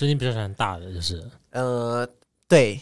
最近比较喜欢大的，就是呃，对。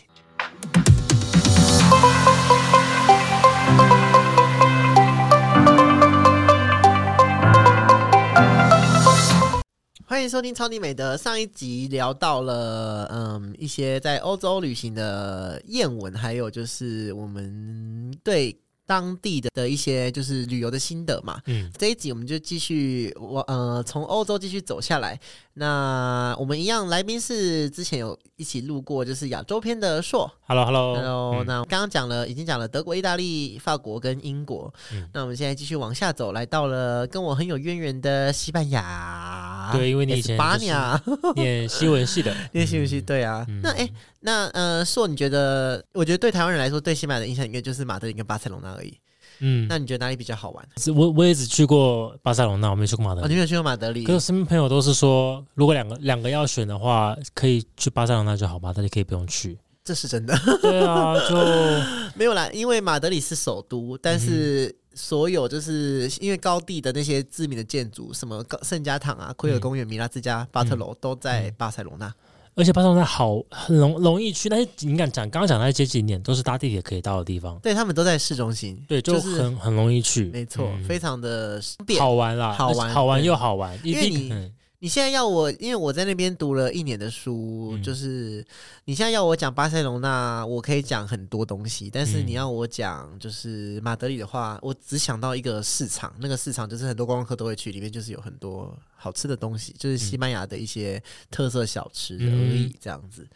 欢迎收听超级美的上一集聊到了，嗯，一些在欧洲旅行的艳闻，还有就是我们对当地的的一些就是旅游的心得嘛。嗯，这一集我们就继续我呃从欧洲继续走下来。那我们一样，来宾是之前有一起录过，就是亚洲篇的硕。Hello Hello Hello，、嗯那刚刚讲了，已经讲了德国、意大利、法国跟英国。嗯那我们现在继续往下走，来到了跟我很有渊源的西班牙。对因为你以前巴就是尼亚念西文系的，念西不西？对啊。嗯那哎、那呃，硕，你觉得？我觉得对台湾人来说，对西班牙的印象应该就是马德里跟巴塞隆纳而已。嗯，那你觉得哪里比较好玩？是我我也只去过巴塞隆纳，我没去过马德哦，里。你没有去过马德里可？是身边朋友都是说，如果两个两个要选的话，可以去巴塞隆那就好，马德里可以不用去。这是真的。对啊，就 没有啦，因为马德里是首都，但是所有就是因为高地的那些知名的建筑，什么圣家堂啊、奎尔公园、米拉之家、巴特楼，都在巴塞罗那。而且巴塞罗那好很容容易去，那些你敢讲刚刚讲那些景点都是搭地铁可以到的地方，对他们都在市中心，对，就就是很很容易去，没错，嗯。非常的方便。好玩啦，好玩好玩又好玩，一因为你定 嗯你现在要我，因为我在那边读了一年的书，嗯。就是你现在要我讲巴塞隆纳，我可以讲很多东西，但是嗯。你要我讲就是马德里的话，我只想到一个市场，那个市场就是很多观光客都会去，里面就是有很多好吃的东西，就是西班牙的一些特色小吃而已，这样子。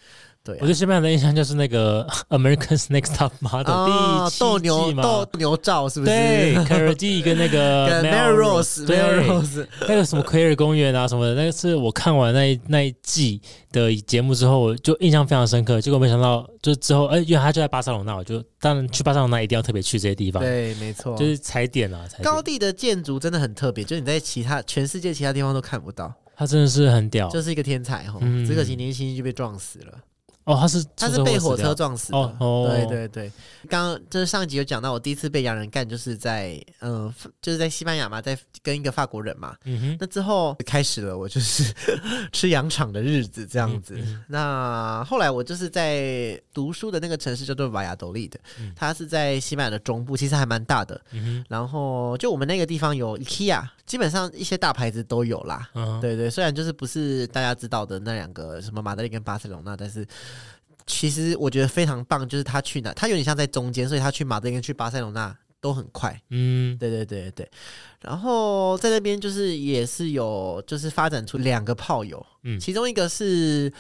对、啊我对。西班牙的印象就是那个 American's Next Top Model、哦第七斗牛斗牛照是不是？对 a r d 跟那个跟 Melrose 对 Melrose，那个什么奎尔公园啊什么的，那个是我看完那一那一季的节目之后，我就印象非常深刻。结果没想到，就之后，哎、因为他就在巴塞罗那，我就当然去巴塞罗那一定要特别去这些地方，对，没错，就是踩点啊，踩点。高地的建筑真的很特别，就是你在其他全世界其他地方都看不到，他真的是很屌就是一个天才哈。嗯只可惜年轻就被撞死了，哦，他是他是被火车撞死的。哦哦对对对，刚刚就是上集有讲到，我第一次被洋人干，就是在嗯、呃就是在西班牙嘛，在跟一个法国人嘛。嗯哼，那之后开始了我就是吃羊场的日子这样子。嗯那后来我就是在读书的那个城市叫做瓦亚斗利的，嗯它是在西班牙的中部，其实还蛮大的。嗯哼然后就我们那个地方有 IKEA，基本上一些大牌子都有啦。嗯，对对，虽然就是不是大家知道的那两个什么马德里跟巴塞隆那，但是其实我觉得非常棒，就是他去哪，他有点像在中间，所以他去马德里跟去巴塞罗那都很快。嗯对对对对，然后在那边就是也是有就是发展出两个炮友，嗯其中一个是。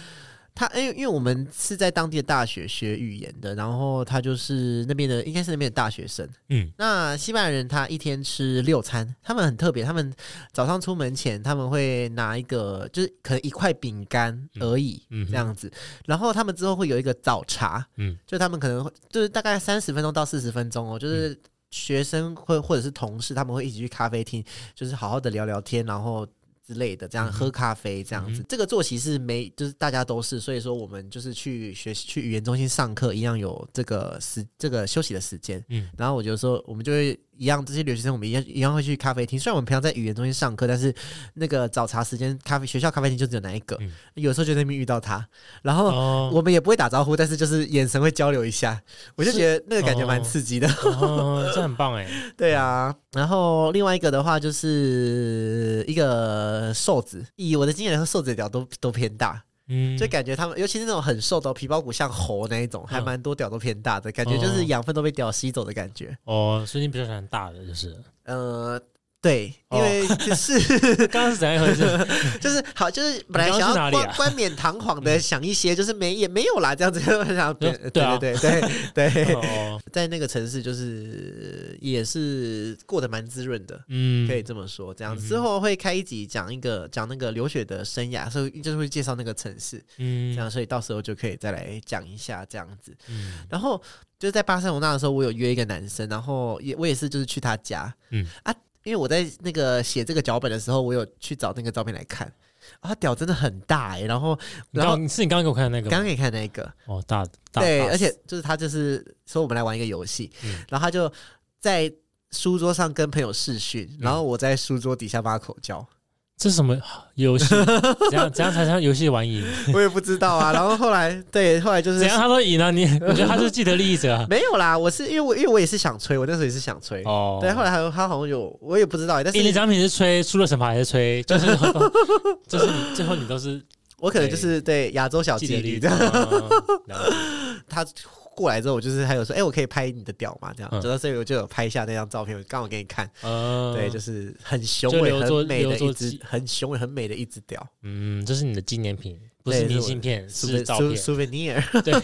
他因为因为我们是在当地的大学学语言的，然后他就是那边的应该是那边的大学生，嗯。那西班牙人他一天吃六餐，他们很特别，他们早上出门前他们会拿一个，就是可能一块饼干而已，嗯这样子。然后他们之后会有一个早茶，嗯。就他们可能会就是大概三十分钟到四十分钟哦，就是学生会或者是同事，他们会一起去咖啡厅，就是好好的聊聊天，然后。之类的，这样喝咖啡这样子，这个作息是没，就是大家都是，所以说我们就是去学习去语言中心上课，一样有这个时这个休息的时间。嗯。然后我就说，我们就会一样，这些留学生我们一样一样会去咖啡厅。虽然我们平常在语言中心上课，但是那个早茶时间，咖啡学校咖啡厅就只有那一个。嗯有时候就在那边遇到他，然后哦，我们也不会打招呼，但是就是眼神会交流一下，我就觉得那个感觉蛮刺激的。哦，这很棒哎，对啊，然后另外一个的话就是一个瘦子，以我的经验来说，瘦子的屌都都偏大，嗯，就感觉他们，尤其是那种很瘦的皮包骨像猴那一种，还嗯。蛮多屌都偏大的感觉，就是哦养分都被屌吸走的感觉。哦，所以你比较喜欢大的，就是。呃，对，哦。因为就是、刚刚是怎样一回事？就是好，就是本来想要冠冠冕堂皇的想一些，就是没也没有啦，这样子。就想对对啊。对对对 对，哦，在那个城市就是也是过得蛮滋润的。嗯，可以这么说，这样子。之后会开一集讲一个讲那个留学的生涯，所以就是会介绍那个城市，嗯，这样，所以到时候就可以再来讲一下这样子。嗯。然后就是在巴塞罗那的时候，我有约一个男生，然后也我也是就是去他家，嗯。啊，因为我在那个写这个脚本的时候，我有去找那个照片来看，啊，他屌真的很大哎、然后然后刚是你刚刚给我看的那个，刚刚给你看那个，哦，大大对，而且就是他就是说我们来玩一个游戏，嗯然后他就在书桌上跟朋友视讯，嗯然后我在书桌底下帮他口交。这是什么游戏？怎样怎样才算游戏玩赢？我也不知道啊。然后后来对，后来就是怎样他都赢了、你 我觉得他是既得利益者啊。没有啦，我是因为我因为我也是想吹，我那时候也是想吹。哦，对，后来还有他好像有，我也不知道，但是你的奖品是吹输了惩罚还是吹？就是就是你最后你都是我可能就是对亚洲小既得利益妓女这。样。嗯了解他过来之后，我就是还有说，哎、我可以拍你的屌嘛？这样，嗯走到这里我就有拍下那张照片，我刚好给你看。嗯，对，就是很雄伟、很美的一只，很雄伟、很美的一只屌。嗯，这是你的纪念品，不是明信片，是 souvenir 照片。souvenir，对，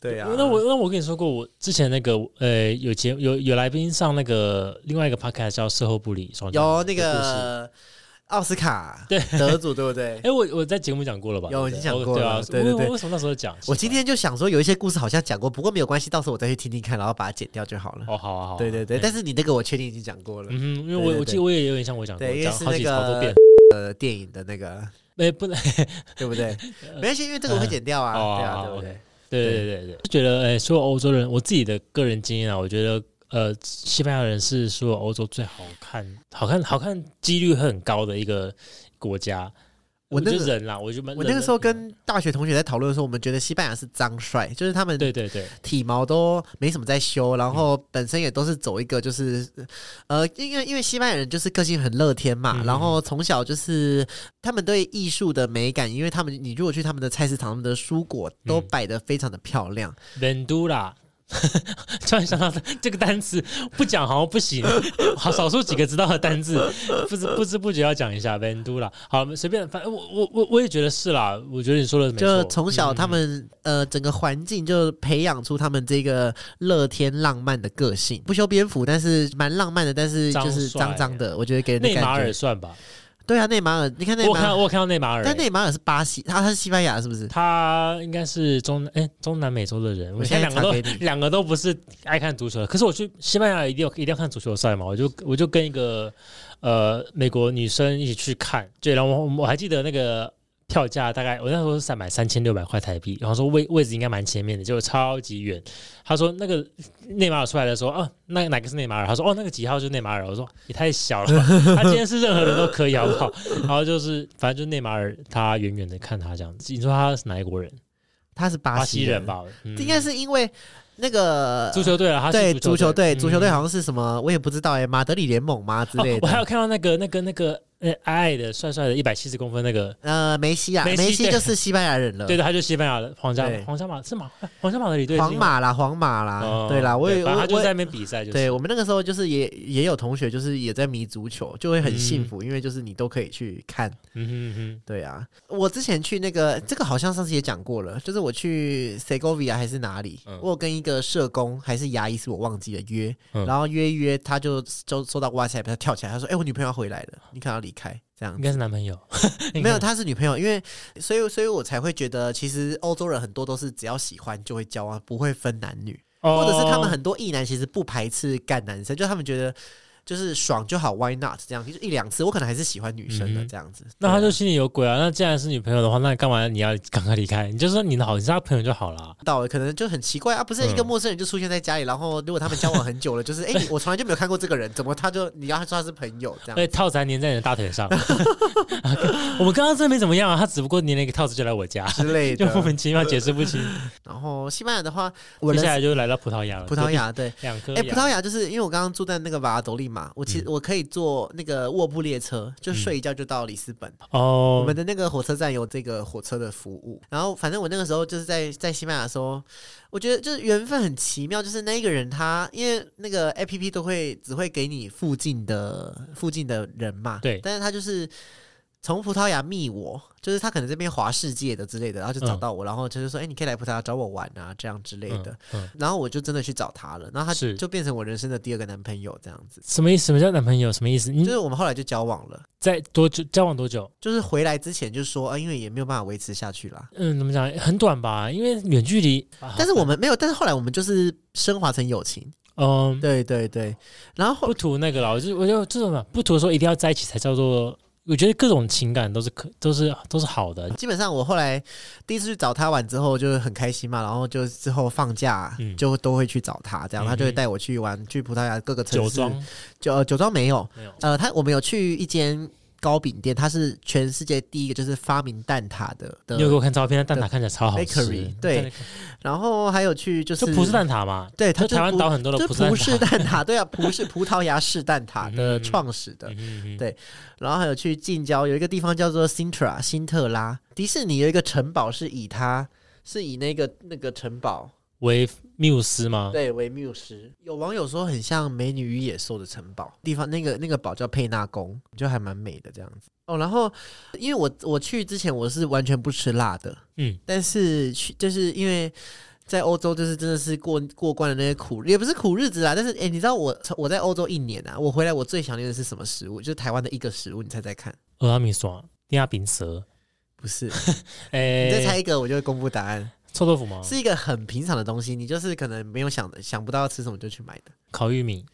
对啊。那我那我跟你说过，我之前那个呃有节有有来宾上那个另外一个 podcast 叫《事后不理》，双有那。个奥斯卡对得主，对不对？哎，我我在节目讲过了吧？有已经讲过了，对对对为什么那时候讲？我今天就想说，有一些故事好像讲过，不过没有关系，到时候我再去听听看，然后把它剪掉就好了。哦，好啊，好啊。对对对，但是你那个我确定已经讲过了，嗯，因为我我记得我也有点像我讲过，讲好几好多遍。呃，电影的那个哎，不能，对不对？没关系，因为这个我会剪掉啊，哦对啊，对不对对对对对对，就觉得哎，所有欧洲人，我自己的个人经验啊，我觉得呃，西班牙人是所有欧洲最好看、好看、好看几率很高的一个国家。我那个人啦，我觉得我那个时候跟大学同学在讨论的时候，我们觉得西班牙是脏帅，就是他们对对对，体毛都没什么在修，然后本身也都是走一个就是，呃，因为因为西班牙人就是个性很乐天嘛，嗯然后从小就是他们对艺术的美感，因为他们你如果去他们的菜市场，他们的蔬果都嗯。摆的非常的漂亮，Vendura，突然想到这个单词，不讲好像不行，好少数几个知道的单字，不知不知不觉要讲一下 Vendura。好，随便，反正我我我我也觉得是啦，我觉得你说的没错，就从小嗯他们、呃整个环境就培养出他们这个乐天浪漫的个性，不修边幅，但是蛮浪漫的，但是就是脏脏脏的，我觉得给人的内马感觉。尔算吧，对啊，内马尔，你看内马尔，我有看我有看到内马尔、但内马尔是巴西，他他是西班牙是不是？他应该是中哎、中南美洲的人，我现在两个都查给你两个都不是爱看足球的。可是我去西班牙一定要一定要看足球赛嘛，我就我就跟一个呃美国女生一起去看，对，然后我我还记得那个。票价大概我那时候是三买三千六百块台币，然后说位位置应该蛮前面的，结果超级远。他说那个内马尔出来的时候，啊，那哪个是内马尔？他说哦，那个几号就是内马尔。我说也太小了吧，他今天是任何人都可以好不好？然后就是反正就是内马尔，他远远的看他这样子。你说他是哪一国人？他是巴巴西西人？吧？嗯应该是因为那个足球队啊，他是对足球队，嗯足球队好像是什么，我也不知道哎，马德里联盟吗之类哦。我还有？看到那个那个那个呃矮矮的帅帅的，一百七十公分那个，呃，梅西啊，梅西对。就是西班牙人了。对。的，他就是西班牙的皇家对。皇家马是马皇家马德里队是皇马啦，皇马啦，哦对啦，我也我我正他就在那边比赛，就是。对我们那个时候就是也也有同学就是也在迷足球，就会很幸嗯。福，因为就是你都可以去看。嗯哼嗯哼，对啊，我之前去那个这个好像上次也讲过了，就是我去 Segovia 还是哪里，嗯。我有跟一个社工还是牙医是我忘记了约，嗯。然后约一约他就收收到 WhatsApp，他跳起来，他说：“哎、我女朋友要回来了，你可能要离开。”这样应该是男朋友，没有，他是女朋友，因为所以所以我才会觉得，其实欧洲人很多都是只要喜欢就会交往，不会分男女。或者是他们哦很多异男其实不排斥干男生，就他们觉得就是爽就好，Why not 这样？就一两次，我可能还是喜欢女生的这样子。那他就心里有鬼啊！那既然是女朋友的话，那干嘛你要赶快离开？你就说你的好，你是他朋友就好了。到了可能就很奇怪啊，不是一个嗯陌生人就出现在家里，然后如果他们交往很久了，就是 哎、你我从来就没有看过这个人，怎么他就你要说他是朋友这样？对套子还粘在你的大腿上。我们刚刚真没怎么样啊，他只不过粘了一个套子就来我家，之类就莫。名其妙解释不清。然后西班牙的话，我接下来就来到葡萄牙了，葡萄牙对，哎、两颗牙。葡萄牙就是因为我刚刚住在那个瓦拉多利嘛，我其实、嗯。我可以坐那个卧铺列车，就睡一觉就到里斯本。哦，我们的那个火车站有这个火车的服务，然后反正我那个时候就是在在西班牙的时候，我觉得就是缘分很奇妙，就是那一个人他因为那个 A P P 都会只会给你附近的附近的人嘛，对。但是他就是从葡萄牙密我，就是他可能这边华世界的之类的，然后就找到我，然后他就是说，哎、你可以来葡萄牙找我玩啊，这样之类的。嗯嗯然后我就真的去找他了，然后他就变成我人生的第二个男朋友，这样子。什么意思？什么叫男朋友？什么意思？就是我们后来就交往了，在多久交往多久？就是回来之前就说，啊，因为也没有办法维持下去啦。嗯，怎么讲？很短吧，因为远距离。但是我们没有，但是后来我们就是升华成友情，嗯，对对对。然后后不图那个了，我就我就这种嘛，不图说一定要在一起才叫做。我觉得各种情感都是可都是都是好的。基本上我后来第一次去找他玩之后就是很开心嘛，然后就之后放假嗯就都会去找他，这样、嗯他就会带我去玩，去葡萄牙各个城市。酒庄酒呃酒庄没有，没有，呃，他我们有去一间糕饼店，它是全世界第一个就是发明蛋挞的的你有给我看照片，蛋挞看起来超好吃。bakery，。对，然后还有去就是就葡式蛋挞嘛，对，它就台湾岛很多的就是葡葡式式蛋挞，对啊，葡式葡萄牙式蛋挞的嗯创始的。对。然后还有去近郊有一个地方叫做 Sintra 辛特拉，迪士尼有一个城堡是以它是以那个那个城堡为缪斯吗？对为缪斯。有网友说很像《美女与野兽》的城堡地方，那个那个堡叫佩纳宫，就还蛮美的这样子。哦，然后因为我我去之前我是完全不吃辣的，嗯，但是去就是因为在欧洲就是真的是过过惯的那些苦，也不是苦日子啦。但是哎、你知道我我在欧洲一年啊，我回来我最想念的是什么食物？就是台湾的一个食物，你猜猜看？俄阿米爽、丁亚饼蛇，不是，哎，你再猜一个，我就会公布答案。臭豆腐吗？是一个很平常的东西，你就是可能没有想的想不到要吃什么就去买的烤玉米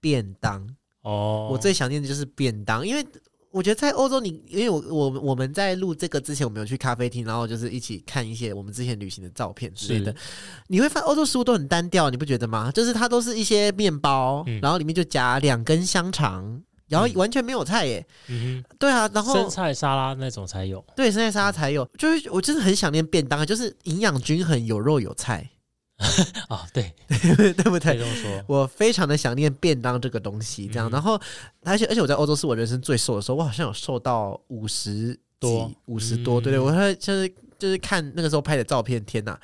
便当。哦。我最想念的就是便当，因为我觉得在欧洲你，因为我我我们在录这个之前，我们有去咖啡厅，然后就是一起看一些我们之前旅行的照片之类的。你会发现欧洲食物都很单调，你不觉得吗？就是它都是一些面包，嗯然后里面就夹两根香肠。然后嗯。完全没有菜耶，嗯对啊，然后，生菜沙拉那种才有。对生菜沙拉才有，就是我真的很想念便当，就是营养均衡，有肉有菜，啊，对，对不对？我非常的想念便当这个东西，这样，嗯然后而且而且我在欧洲是我人生最瘦的时候，我好像有瘦到五十多。五十多，嗯。对对，我会就是就是看那个时候拍的照片，天哪！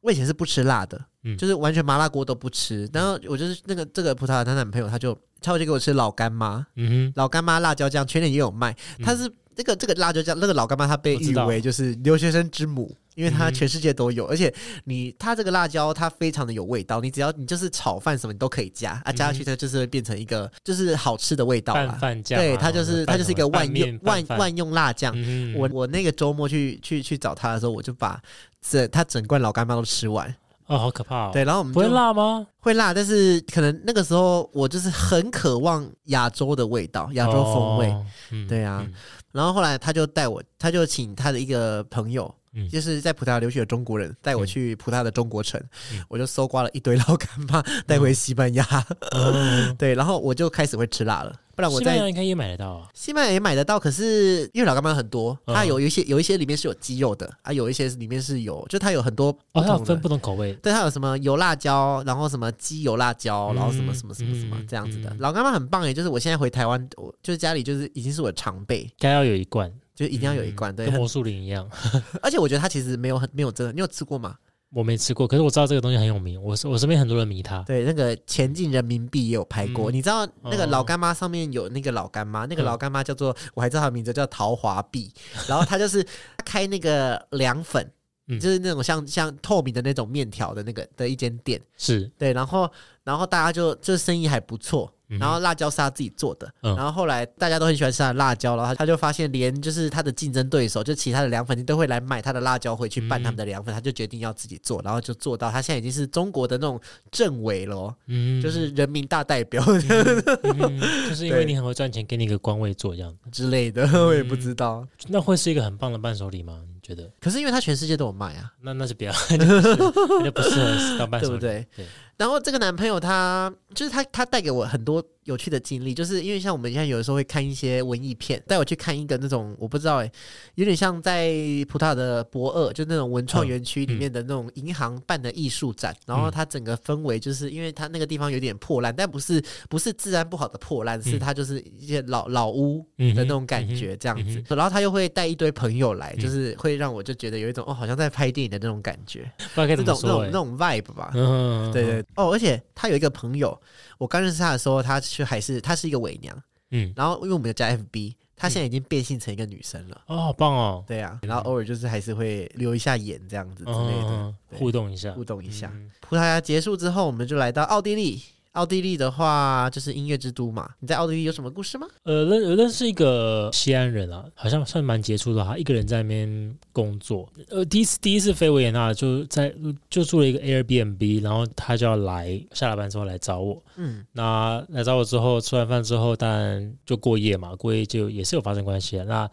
我以前是不吃辣的，嗯。就是完全麻辣锅都不吃，然后我就是那个这个葡萄牙她男朋友，他就他就给我吃老干妈，嗯哼。老干妈辣椒酱，全年也有卖，嗯。它是。这个这个辣椒酱，那个老干妈，它被誉为就是留学生之母，因为它嗯全世界都有，而且你它这个辣椒它非常的有味道，你只要你就是炒饭什么你都可以加。啊，加下去它就是会变成一个就是好吃的味道哼，啦对，它就是它就是一个万用万万万用辣酱。我我那个周末去去去找他的时候，我就把整他整罐老干妈都吃完。哦，好可怕哦。对，然后我们不会辣吗？会辣，但是可能那个时候我就是很渴望亚洲的味道，亚洲风味。哦。嗯对啊嗯然后后来他就带我，他就请他的一个朋友，嗯就是在葡萄牙留学的中国人，带我去葡萄牙的中国城，嗯我就搜刮了一堆老干妈 带回西班牙。哦 对，然后我就开始会吃辣了，不然我在西班在牙应该也买得到啊。西班牙也买得到，可是因为老干妈很多，嗯它有一些有一些里面是有鸡肉的啊，有一些里面是有，就它有很多不哦，它有。分不同口味。对，它有什么油辣椒，然后什么鸡油辣椒，嗯然后什么什么什么什么嗯这样子的。嗯老干妈很棒诶，就是我现在回台湾，我就是家里就是已经是我的常备，该要有一罐，就一定要有一罐。对，跟魔术林一样。而且我觉得它其实没有很没有真的，你有吃过吗？我没吃过，可是我知道这个东西很有名，我我身边很多人迷它。对，那个前进人民币也有拍过。嗯你知道那个哦老干妈上面有那个老干妈，那个嗯老干妈叫做我还知道它的名字叫桃华币，然后它就是开那个凉粉。嗯就是那种像像透明的那种面条的那个的一间店，是，对，然后然后大家就就生意还不错，然后辣椒是他自己做的，嗯。然后后来大家都很喜欢吃他的辣椒，然后他就发现连就是他的竞争对手，就其他的凉粉店都会来买他的辣椒回去拌他们的凉粉，他就决定要自己做，然后就做到他现在已经是中国的那种政委了哦，嗯，就是人民大代表。嗯 就是因为你很会赚钱，给你一个官位做这样，之类的，我也不知道。那会是一个很棒的伴手礼吗？你觉得？可是因为他全世界都有卖啊，那那是不要，那不是那就不适合当伴手礼，对不对？对，然后这个男朋友他就是他，他带给我很多有趣的经历，就是因为像我们现在有的时候会看一些文艺片，带我去看一个那种我不知道哎、有点像在葡萄牙的博二，就那种文创园区里面的那种银行办的艺术展，然后它整个氛围就是因为它那个地方有点破烂，但不是不是治安不好的破烂，是它就是一些老老屋的那种感觉这样子。嗯然后他又会带一堆朋友来，就是会让我就觉得有一种哦，好像在拍电影的那种感觉，不知道该那怎么说哎种那种那。种 vibe 吧。嗯，对对哦，而且他有一个朋友，我刚认识他的时候，他却还是他是一个伪娘，嗯，然后因为我们有加 FB，他现在已经变性成一个女生了。哦，好棒哦，对啊，然后偶尔就是还是会留一下眼这样子之类的嗯，对互动一下，互动一下。嗯葡萄牙结束之后，我们就来到奥地利。奥地利的话就是音乐之都嘛，你在奥地利有什么故事吗？呃，认我认识一个西安人啊，好像算蛮杰出的，他一个人在那边工作。呃，第一次第一次飞维也纳，就在就住了一个 Airbnb，然后他就要来下了班之后来找我。嗯那来找我之后，吃完饭之后，当然就过夜嘛，过夜就也是有发生关系的。那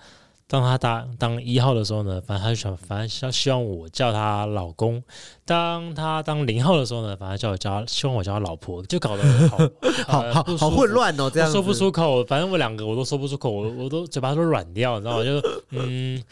当他当当一号的时候呢，反正他就想，反正他希望我叫他老公；当他当零号的时候呢，反正叫我叫他，希望我叫他老婆，就搞得好 好好好混乱哦，这样说不出口，反正我两个我都说不出口，我我都嘴巴都软掉，你知道吗？就 嗯，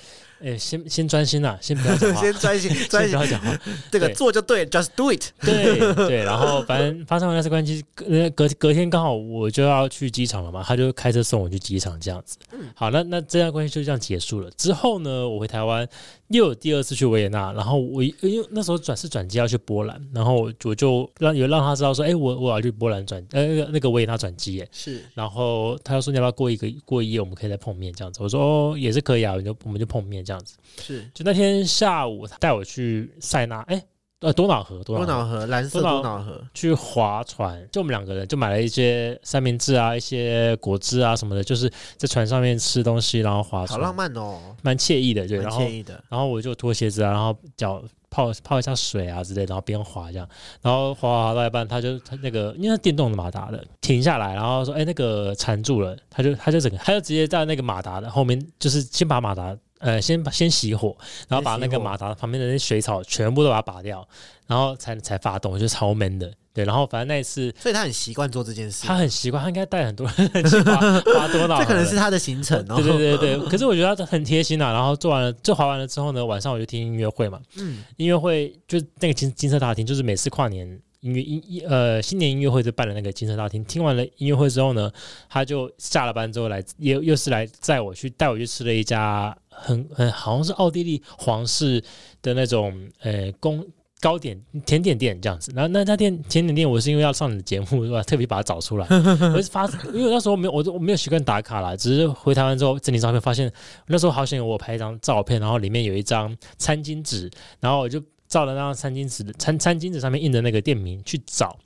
哎、先先专心啦，先不要讲话，先专心 专心不，要讲话，这个做就对，just do it。对对，然后反正发生完那次关系，隔隔隔天刚好我就要去机场了嘛，他就开车送我去机场这样子。好，那那这段关系就这样结束了。之后呢，我回台湾又有第二次去维也纳，然后我因为那时候转是转机要去波兰，然后我我就让有让他知道说，哎，我我要去波兰转呃那个维也纳转机耶。是然后他就说你要不要过一个过一夜，我们可以再碰面这样子。我说哦也是可以啊，我就我们就碰面这样子。是，就那天下午他带我去塞纳，哎呃多瑙河多多瑙河，蓝色多瑙河，去划船，就我们两个人就买了一些三明治啊、一些果汁啊什么的，就是在船上面吃东西，然后划船，好浪漫哦，蛮惬意的。对，蛮然后惬意的。然后我就脱鞋子啊，然后脚泡泡一下水啊之类，然后边划这样，然后划划划到一半，他就他那个因为他电动的马达的停下来，然后说哎那个缠住了，他就他就整个他就直接在那个马达的后面，就是先把马达。呃，先把先熄火，然后把那个马达旁边的那些水草全部都把它拔掉，然后才才发动，我觉得超 man 的。对，然后反正那一次所以他很习惯做这件事他，很习惯，他应该带很多人 去滑滑多瑙，这可能是他的行程哦。对对对对，可是我觉得他很贴心啊。然后做完了，就滑完了之后呢，晚上我就听音乐会嘛。嗯，音乐会就那个金金色大厅，就是每次跨年音乐音音呃新年音乐会就办的那个金色大厅。听完了音乐会之后呢，他就下了班之后来，又又是来载我去带我去吃了一家很很好像是奥地利皇室的那种呃宫。糕点甜点店这样子，然后那家店甜点店，我是因为要上你的节目，是吧？特别把它找出来。我是发，因为那时候没有，我都我没有习惯打卡啦，只是回台湾之后整理照片，发现那时候好险我拍一张照片，然后里面有一张餐巾纸，然后我就照了那张餐巾纸餐餐巾纸上面印的那个店名去找，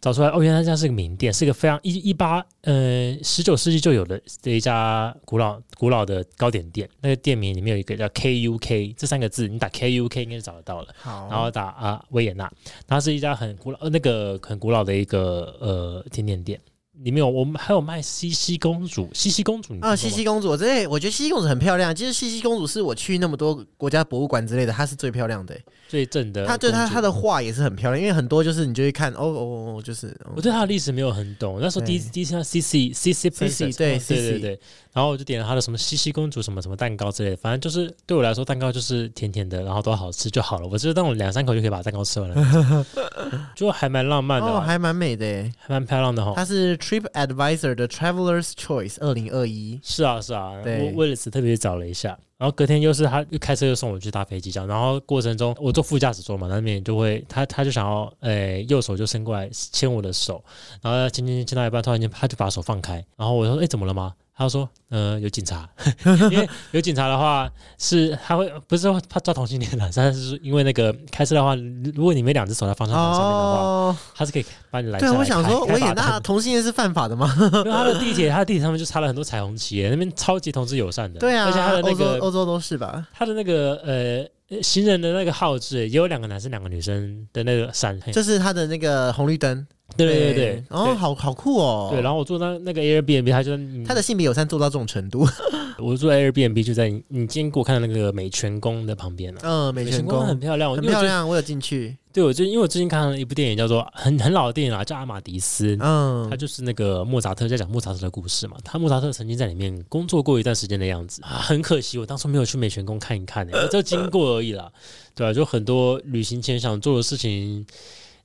找出来哦，原来这家是个名店，是一个非常一一八呃十九世纪就有的的一家古老古老的糕点店。那个店名里面有一个叫 KUK 这三个字，你打 KUK 应该就找得到了。好，然后打啊维也纳，它是一家很古老呃那个很古老的一个呃甜点店。里面有我们还有卖西西公主，西西公主啊，吗西西公主，我真的我觉得西西公主很漂亮。其实西西公主是我去那么多国家博物馆之类的，她是最漂亮的欸。最正的，她对她她的画也是很漂亮，因为很多就是你就会看哦哦哦，就是哦我对她的历史没有很懂，那时候第一第一次看 C C C C CC 对对对对，然后我就点了她的什么西西公主什么什么蛋糕之类的，反正就是对我来说蛋糕就是甜甜的，然后都好吃就好了，我就是那种两三口就可以把蛋糕吃完了，就还蛮浪漫的哦，啊，还蛮美的欸。还蛮漂亮的哈。它是 Trip Advisor 的 Traveler's Choice 二零二一，是啊是啊，对我为了此特别找了一下，然后隔天又是他又开车又送我去搭飞机这样，然后过程中我坐副驾驶座嘛，那边就会他他就想要诶右手就伸过来牵我的手，然后牵牵牵到一半，突然间他就把手放开，然后我说哎怎么了吗？他说呃有警察，因为有警察的话是他会不是说怕抓同性恋的，但是因为那个开车的话，如果你没两只手在方向盘上面的话，哦，他是可以把你拦下来对我想说开维也开罚单纳同性恋是犯法的吗？因为他的地铁，他的地铁上面就插了很多彩虹旗，那边超级同志友善的。对啊，而且他的那个欧洲都是吧？他的那个呃呃行人的那个号志也有两个男生两个女生的那个闪，嘿就是他的那个红绿灯，对对对对，哦，好好酷哦。对，然后我住那那个 Airbnb，他就他的性别友善做到这种程度，我住 Airbnb 就在你你今天给我看到那个美泉宫的旁边啊。嗯，美泉宫很漂亮，很漂亮，我有进去，对，我就因为我最近看了一部电影，叫做很很老的电影啊，叫《阿玛迪斯》。嗯。他，就是那个莫扎特在讲莫扎特的故事嘛，他莫扎特曾经在里面工作过一段时间的样子。啊，很可惜我当初没有去美泉宫看一看、欸，我就经过而已啦，对啊，就很多旅行前想做的事情，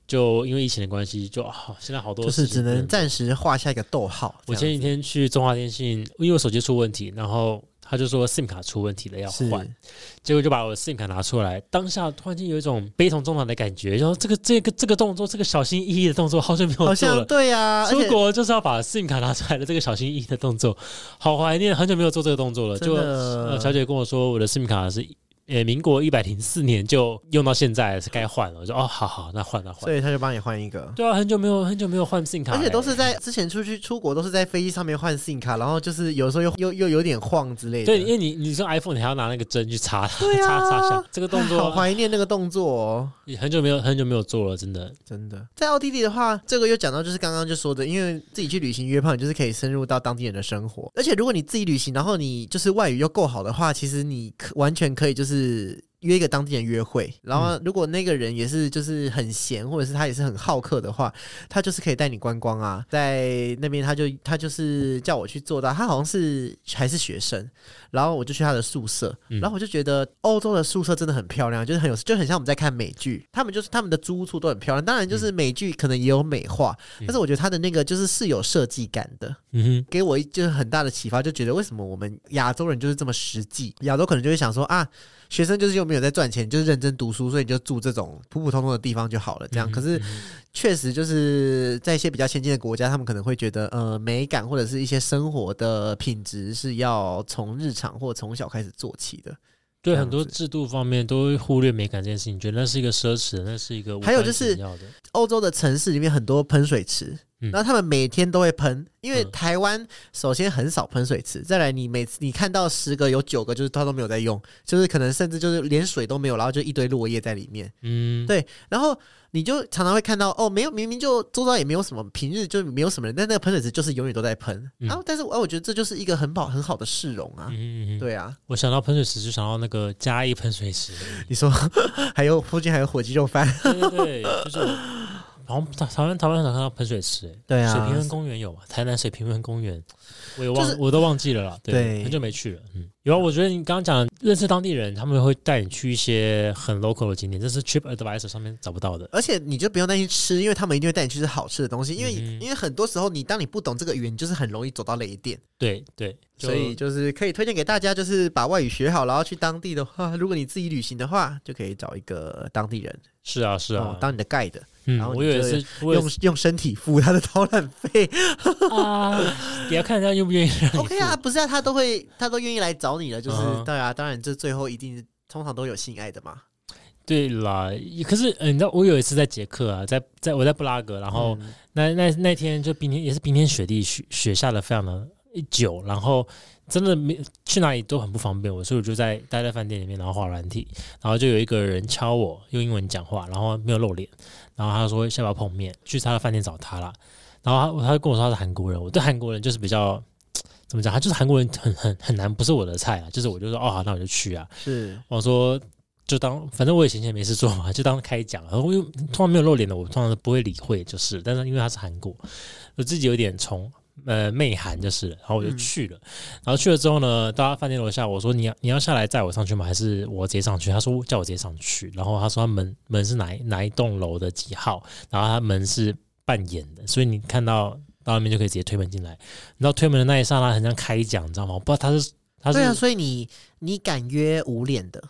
就因为疫情的关系，就好、现在好多就是只能暂时画下一个逗号。我前几天去中华电信，因为我手机出问题，然后他就说 SIM 卡出问题了要换，结果就把我的 SIM 卡拿出来，当下突然间有一种悲从中来的感觉，然后这个这个这个动作，这个小心翼翼的动作，好久没有好做了像。对呀，出国就是要把 SIM 卡拿出来的这个小心翼翼的动作，好怀念，很久没有做这个动作了。就呃，的小姐跟我说，我的 SIM 卡是呃民国一百零四年就用到现在，是该换了。我说哦，好好，那换了换。所以他就帮你换一个。对啊，很久没有很久没有换 SIM 卡，而且都是在之前出去出国都是在飞机上面换 SIM 卡，然后就是有时候又又又有点晃之类的。对，因为你你说 iPhone，你还要拿那个针去插它，对啊插插下这个动作好，怀念那个动作哦。你很久没有很久没有做了，真的。真的，在奥地利的话，这个又讲到就是刚刚就说的，因为自己去旅行约炮，你就是可以深入到当地人的生活，而且如果你自己旅行，然后你就是外语又够好的话，其实你可完全可以就是。约一个当地人约会，然后如果那个人也是就是很闲，或者是他也是很好客的话，他就是可以带你观光啊。在那边他就他就是叫我去做到，他好像是还是学生，然后我就去他的宿舍，嗯然后我就觉得欧洲的宿舍真的很漂亮，就是很有就很像我们在看美剧，他们就是他们的租屋处都很漂亮，当然就是美剧可能也有美化，嗯但是我觉得他的那个就是是有设计感的。嗯给我一就是很大的启发，就觉得为什么我们亚洲人就是这么实际？亚洲可能就会想说啊，学生就是又没有在赚钱，就是认真读书，所以你就住这种普普通通的地方就好了。这样，嗯可是确实就是在一些比较先进的国家，他们可能会觉得呃美感或者是一些生活的品质是要从日常或从小开始做起的。对很多制度方面都会忽略美感这件事情，觉得那是一个奢侈，那是一个还有就是。欧洲的城市里面很多喷水池，嗯然后他们每天都会喷，因为嗯。台湾首先很少喷水池，再来你每次你看到十个有九个就是他都没有在用，就是可能甚至就是连水都没有，然后就一堆落叶在里面，嗯，对然后你就常常会看到哦，没有明明就周遭也没有什么，平日就没有什么人，但那个喷水池就是永远都在喷，嗯。然后但是哦，我觉得这就是一个很好很好的市容啊，嗯嗯嗯，对啊，我想到喷水池就想到那个嘉义喷水池，你说 还有附近还有火鸡肉饭，对对对，就是我好像台台湾台湾很少看到喷水池，哎，对啊水平温公园有嘛？台南水平温公园，我也忘、就是我都忘记了啦，对，对很久没去了。嗯，有啊，我觉得你刚刚讲认识当地人，他们会带你去一些很 local 的景点，这是 Trip Advisor 上面找不到的。而且你就不用担心吃，因为他们一定会带你去吃好吃的东西。因为、嗯因为很多时候你当你不懂这个语言，你就是很容易走到雷点。对对，所以就是可以推荐给大家，就是把外语学好，然后去当地的话，如果你自己旅行的话，就可以找一个当地人是啊是啊哦，当你的 guide，嗯我以为是，用用身体付他的导览费。是 啊，也要看人家愿不愿意 OK 啊，不是啊，他都会他都愿意来找你了，就是、嗯对啊，当然这最后一定通常都有性爱的嘛。对啦，可是、呃、你知道，我有一次在捷克啊，在在我在布拉格，然后嗯那那那天就冰天也是冰天雪地，雪雪下的非常的久，然后真的没去哪里都很不方便，我所以我就在待在饭店里面，然后画软体，然后就有一个人敲我，用英文讲话，然后没有露脸，然后他说下不要碰面，去他的饭店找他啦，然后他他就跟我说他是韩国人，我对韩国人就是比较。怎么讲？他就是韩国人很很很难，不是我的菜啊。就是我就说哦好，那我就去啊。是我说就当反正我也闲闲没事做嘛，就当开讲。然后因为通常没有露脸的，我通常不会理会，就是。但是因为他是韩国，我自己有点从呃媚韩就是了，然后我就去了。然后去了之后呢，到他饭店楼下，我说你要你要下来载我上去吗？还是我直接上去？他说叫我直接上去。然后他说他门门是哪一哪一栋楼的几号？然后他门是半掩的，所以你看到。到那边就可以直接推门进来，你知道推门的那一刹那很像开讲，你知道吗？我不知道他是他是对啊，所以你你敢约无脸的，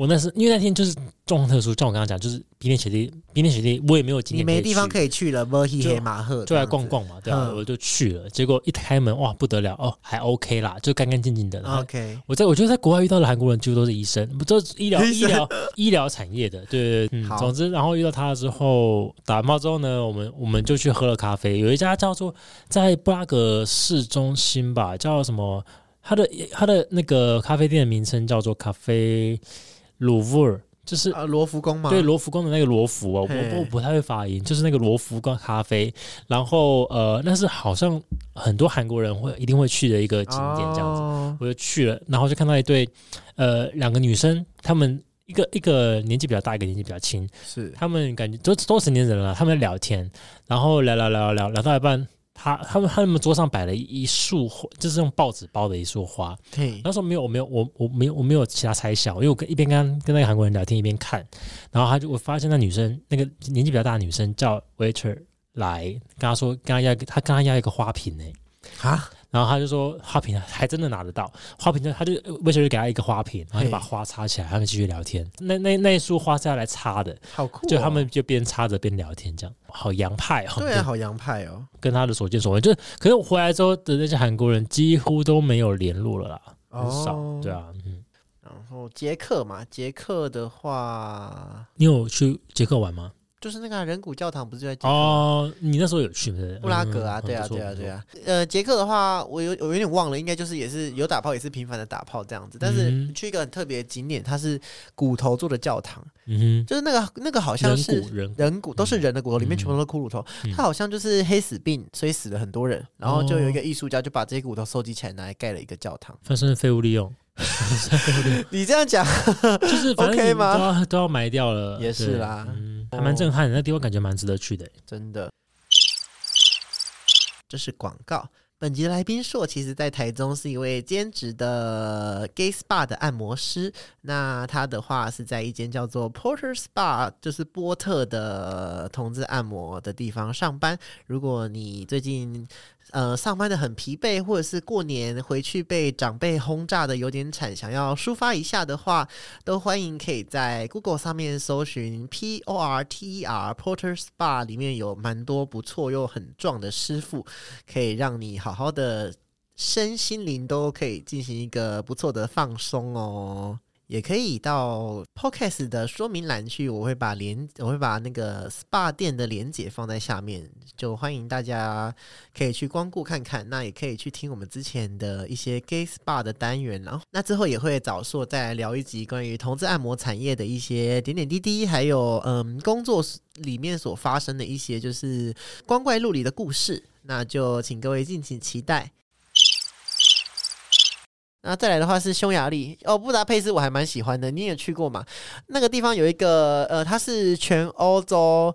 我那是因为那天就是状况特殊，像我刚刚讲，就是冰天雪地，冰天雪地，我也没有景你点没地方可以去了，摸黑马赫去，就来逛。逛嘛，对啊，嗯我就去了，结果一开门，哇，不得了哦，还 OK 啦，就干干净净的。OK，我在我觉得在国外遇到的韩国人几乎都是医生，不都是医疗医疗医疗产业的，对对对，嗯，总之，然后遇到他之后，打完炮之后呢，我们我们就去喝了咖啡，有一家叫做在布拉格市中心吧，叫什么？他的他的那个咖啡店的名称叫做咖啡鲁夫尔，就是啊，罗浮宫嘛？对罗浮宫的那个罗浮哦，我嘿我我不太会发音，就是那个罗浮宫咖啡，然后呃，那是好像很多韩国人会一定会去的一个景点这样子，子。我就去了，然后就看到一对呃两个女生，她们一个一个年纪比较大，一个年纪比较轻，是他们感觉都都成年人了，他们在聊天，然后聊聊聊聊聊到一半。他他们他们桌上摆了一一束花，就是用报纸包的一束花，对，那时候没有，我没有，我我没有，我没有其他猜想，因为我跟一边跟跟那个韩国人聊天，一边看，然后他就我发现那女生那个年纪比较大的女生叫 waiter 来跟他说，跟他要，他跟他要一个花瓶呢、啊，然后他就说花瓶还真的拿得到，花瓶就他就 waiter 就给他一个花瓶，然后就把花插起来，他们继续聊天。那那那一束花是要来插的，好酷哦！就他们就边插着边聊天，这样好洋派哦。对啊，好洋派哦。跟他的所见所闻，就是可是我回来之后的那些韩国人几乎都没有联络了啦，很少。哦对啊，嗯。然后捷克嘛，捷克的话你有去捷克玩吗？就是那个啊人骨教堂，不是就在捷克？哦，你那时候有去？布拉格啊，嗯对啊，对啊，对。啊。呃，捷克的话，我有我有点忘了，应该就是也是有打炮，也是频繁的打炮这样子。但是嗯去一个很特别的景点，它是骨头做的教堂，嗯就是那个那个好，像是人骨人骨，都是人的骨头，里面嗯全部都是骷髅头。嗯它好像就是黑死病，所以死了很多人，然后就有一个艺术家就把这些骨头收集起来，拿来盖了一个教堂。算是废物利用，你这样讲，就是反 OK 你吗都要都要埋掉了，也是对啦嗯，还蛮震撼的，那地方感觉蛮值得去的。真的。这是广告。本集的来宾硕，其实在台中是一位兼职的 gay spa 的按摩师。那他的话是在一间叫做 Porter Spa，就是波特的同志按摩的地方上班。如果你最近呃上班的很疲惫，或者是过年回去被长辈轰炸的有点惨，想要抒发一下的话，都欢迎可以在 Google 上面搜寻 P O R T E R Porter Spa，里面有蛮多不错又很壮的师傅，可以让你好好的身心灵都可以进行一个不错的放松哦。也可以到 Podcast 的说明栏去，我会把连我会把那个 SPA 店的连接放在下面，就欢迎大家可以去光顾看看。那也可以去听我们之前的一些 Gay SPA 的单元，然后那之后也会找硕再来聊一集关于同志按摩产业的一些点点滴滴，还有嗯工作里面所发生的一些就是光怪陆离的故事。那就请各位敬请期待。那再来的话是匈牙利哦，布达佩斯我还蛮喜欢的，你也去过嘛？那个地方有一个呃，它是全欧洲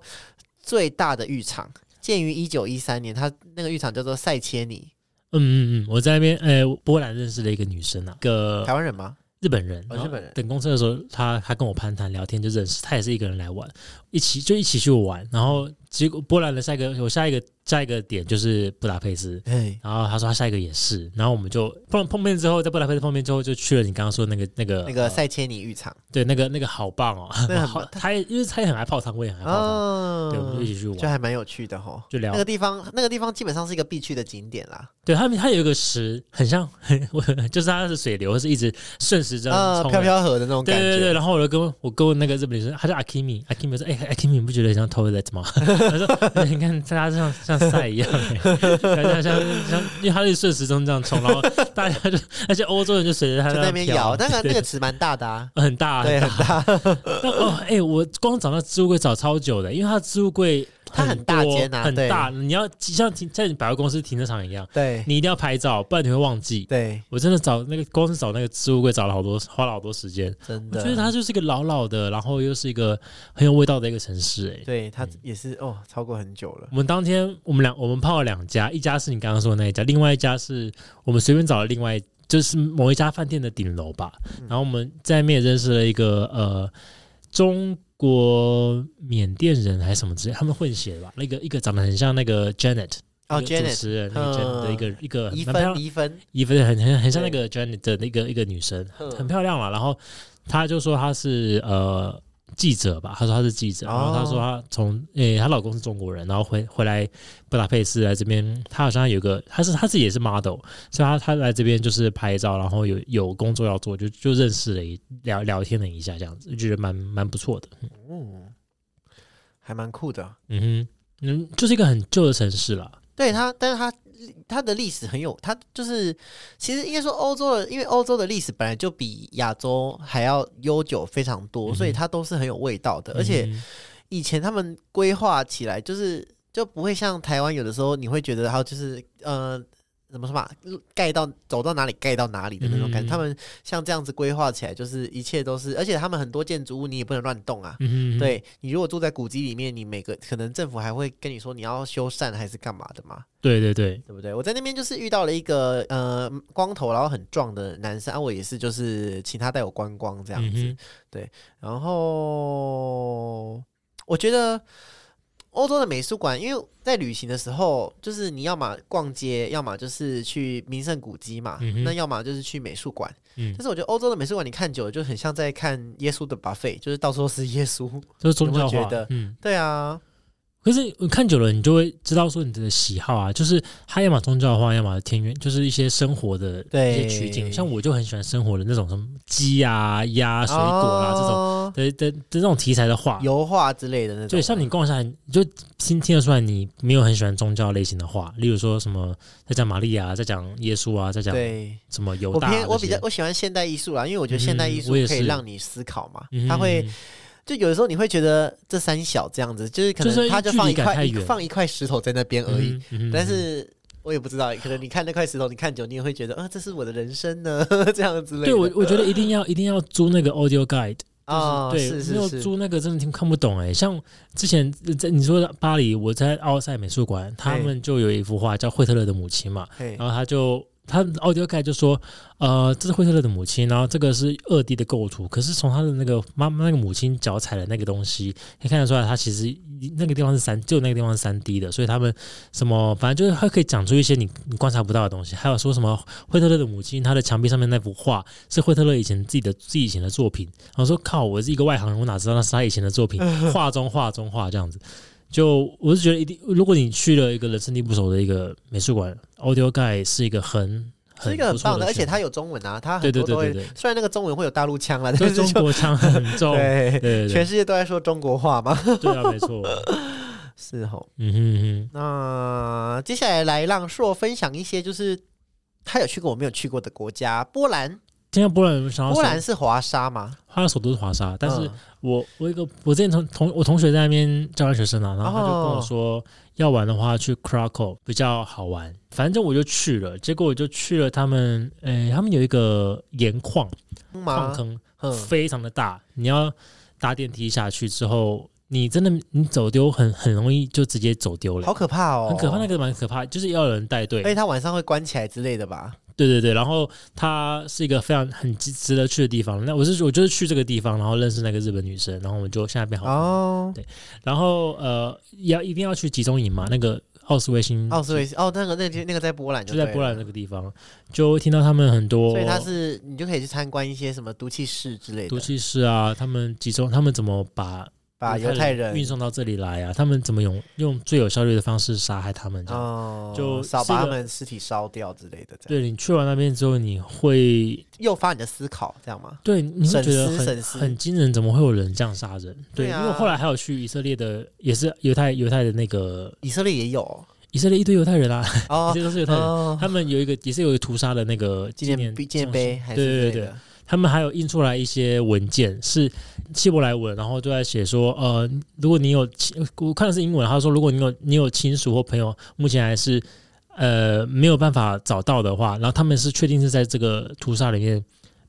最大的浴场，建于一九一三年，它那个浴场叫做塞切尼，嗯嗯嗯，我在那边，呃，波兰认识了一个女生啊，个台湾人吗？日本人，日本人等公车的时候，他他跟我攀谈聊天就认识，他也是一个人来玩，一起就一起去玩，然后结果波兰的下一个我下一个下一个点就是布达佩斯。哎，然后他说他下一个也是，然后我们就碰碰面之后，在布达佩斯碰面之后，就去了你刚刚说那个那个那个呃塞切尼浴场。对那个那个好棒哦，那 好他也因为他也很爱泡汤，我也很爱泡汤，哦。对，我们就一起去玩，就还蛮有趣的哈。就聊。那个地方，那个地方基本上是一个必去的景点啦。对他们，他有一个石，很像，我 就是它是水流，是一直顺时针呃，冲的。飘飘河的那种感觉。对对对，然后我就跟我跟我那个日本女生，她叫阿 Kimi，阿 Kimi 说，哎、阿 Kimi 你不觉得像 toilet 吗？他说，哎你看大家像像赛一样、欸，像像像，因为他是顺时钟这样冲，然后大家就，而且欧洲人就随着他在那边摇，那个对那个池蛮大的啊，很大，对，很很大。那哦，哎、我光找那置物柜找超久的，因为他置物柜它很大多间啊很大，你要像停在你百货公司停车场一样，对你一定要拍照，不然你会忘记。对，我真的找那个光是找那个置物柜找了好多，花了好多时间。真的。我觉得它就是一个老老的，然后又是一个很有味道的一个城市、哎，对它也是哦，超过很久了。我们当天我们两我们泡了两家，一家是你刚刚说的那一家，另外一家是我们随便找了另外就是某一家饭店的顶楼吧。嗯然后我们在那边也认识了一个呃中国缅甸人还是什么之类，他们混血的吧。那个一个长得很像那个 Janet 哦，Janet，持人那个 Janet 的一个一个一分一分，很很很像那个 Janet 的那个一个女生，嗯很漂亮嘛。然后她就说她是呃记者吧，她说她是记者，哦然后她说她从诶、她老公是中国人，然后回回来布达佩斯来这边，她好像有个她是她自己也是 model，所以她她来这边就是拍照，然后有有工作要做，就就认识了一聊聊天了一下，这样子就觉得蛮蛮不错的。嗯，还蛮酷的。嗯哼，嗯，就是一个很旧的城市了。对他，但是它它的历史很有，它就是其实应该说欧洲的，因为欧洲的历史本来就比亚洲还要悠久非常多，所以它都是很有味道的。而且嗯以前他们规划起来，就是就不会像台湾有的时候你会觉得，它就是呃。怎么说嘛？盖到走到哪里盖到哪里的那种感觉。嗯他们像这样子规划起来，就是一切都是，而且他们很多建筑物你也不能乱动啊。嗯，对你如果住在古迹里面，你每个可能政府还会跟你说你要修缮还是干嘛的嘛，对对对，对不对？我在那边就是遇到了一个呃光头然后很壮的男生，啊，我也是就是请他带我观光这样子，嗯对，然后我觉得。欧洲的美术馆，因为在旅行的时候，就是你要么逛街，要么就是去名胜古迹嘛，嗯那要么就是去美术馆。嗯但，是我觉得欧洲的美术馆，你看久了就很像在看耶稣的 buffet，就是到处都是耶稣。就是宗教觉得嗯。对啊，可是你看久了，你就会知道说你的喜好啊，就是它要么宗教的话，要么田园，就是一些生活的一些取景。像我就很喜欢生活的那种什么鸡啊、鸭、水果啊、这种种的的的这种题材的画。哦油画之类的那种。对，像你逛下来，你就听听得出来，你没有很喜欢宗教类型的画，例如说什么在讲玛利亚，在讲耶稣啊，在讲对，什么犹大啊这些。偏我比较我喜欢现代艺术啦，因为我觉得现代艺术可以让你思考嘛，嗯它会就有的时候你会觉得这三小这样子，就是可能他就放一块放一块石头在那边而已，，嗯嗯但是。我也不知道，可能你看那块石头，你看久，你也会觉得，啊，这是我的人生呢，这样之类的。对我我觉得一定要一定要租那个 audio guide，啊，就是对，没有租那个真的听看不懂哎。像之前在你说的巴黎，我在奥赛美术馆，他们就有一幅画叫惠特勒的母亲嘛，然后他就他奥迪尔盖就说，呃，这是惠特勒的母亲，然后这个是二 D 的构图，可是从他的那个妈妈那个母亲脚踩的那个东西，可以看得出来，他其实那个地方是三，就那个地方是三 D 的，所以他们什么，反正就是他可以讲出一些你你观察不到的东西，还有说什么惠特勒的母亲，她的墙壁上面那幅画是惠特勒以前自己的自己以前的作品，然后说靠，我是一个外行人，我哪知道那是他以前的作品，画中画中画这样子。就我是觉得一定，如果你去了一个人生地不熟的一个美术馆，Audio Guide 是一个很是一个很棒的，而且它它有中文啊，它很多都会，对对对，虽然那个中文会有大陆腔啦，但就是中国腔很重，对全世界都在说中国话嘛，对啊，没错，是吼。嗯哼哼。那接下来来让硕分享一些，就是他有去过我没有去过的国家，波兰。哼，听到波兰人想要波兰是华沙嘛？他的首都是华沙，但是嗯我我一个我之前同同我同学在那边交换学生啊，然后他就跟我说，要玩的话去 Krakow 比较好玩，反正我就去了，结果我就去了他们，诶、他们有一个盐矿矿吗？坑，嗯，非常的大，你要搭电梯下去之后，你真的你走丢很很容易就直接走丢了好，可怕哦，很可怕，那个蛮可怕，就是要有人带队而。且他晚上会关起来之类的吧？对对对，然后它是一个非常很值值得去的地方。那我是我就是去这个地方，然后认识那个日本女生，然后我们就现在变好。哦，然后呃，要一定要去集中营嘛，那个奥斯维辛，奥斯维辛哦，那个那天那个在波兰就在波兰那个地方，就会听到他们很多，所以他是你就可以去参观一些什么毒气室之类的，毒气室啊，他们集中，他们怎么把把犹太人运送到这里来啊？他们怎么用用最有效率的方式杀害他们？就少把他们尸体烧掉之类的，对你去完那边之后，你会诱发你的思考，这样吗？对你会觉得很很惊人，怎么会有人这样杀人？对，因为后来还有去以色列的，也是犹太犹太的那个以色列也有以色列一堆犹太人啊，哦 这些都是犹太人。哦，他们有一个也是有一个屠杀的那个纪念念碑纪念碑对对对他们还有印出来一些文件，是希伯来文，然后就在写说，呃，如果你有亲，我看的是英文，他说如果你有你有亲属或朋友目前还是呃没有办法找到的话，然后他们是确定是在这个屠杀里面